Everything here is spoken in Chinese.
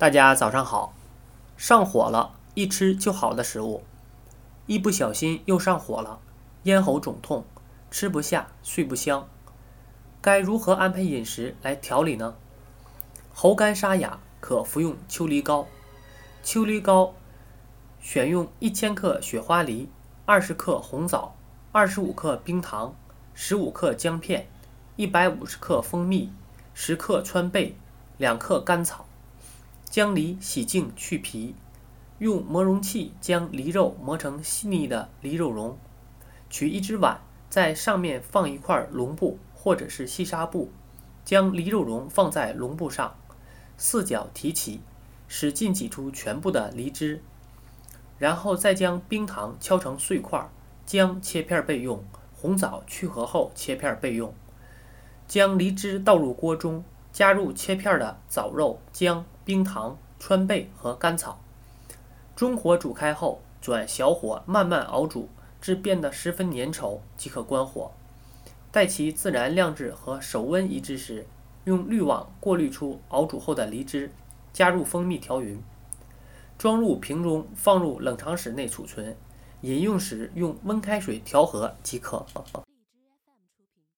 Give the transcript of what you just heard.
大家早上好。上火了，一吃就好的食物，一不小心又上火了，咽喉肿痛，吃不下，睡不香，该如何安排饮食来调理呢？喉干沙哑，可服用秋梨膏。秋梨膏选用一千克雪花梨、二十克红枣、二十五克冰糖、十五克姜片、一百五十克蜂蜜、十克川贝、两克甘草。将梨洗净去皮，用磨蓉器将梨肉磨成细腻的梨肉蓉。取一只碗，在上面放一块绒布或者是细纱布，将梨肉蓉放在绒布上，四角提起，使劲挤出全部的梨汁。然后再将冰糖敲成碎块，姜切片备用，红枣去核后切片备用。将梨汁倒入锅中。加入切片的枣肉、姜、冰糖、川贝和甘草，中火煮开后，转小火慢慢熬煮，至变得十分粘稠即可关火。待其自然晾制和手温一致时，用滤网过滤出熬煮后的梨汁，加入蜂蜜调匀，装入瓶中，放入冷藏室内储存。饮用时用温开水调和即可。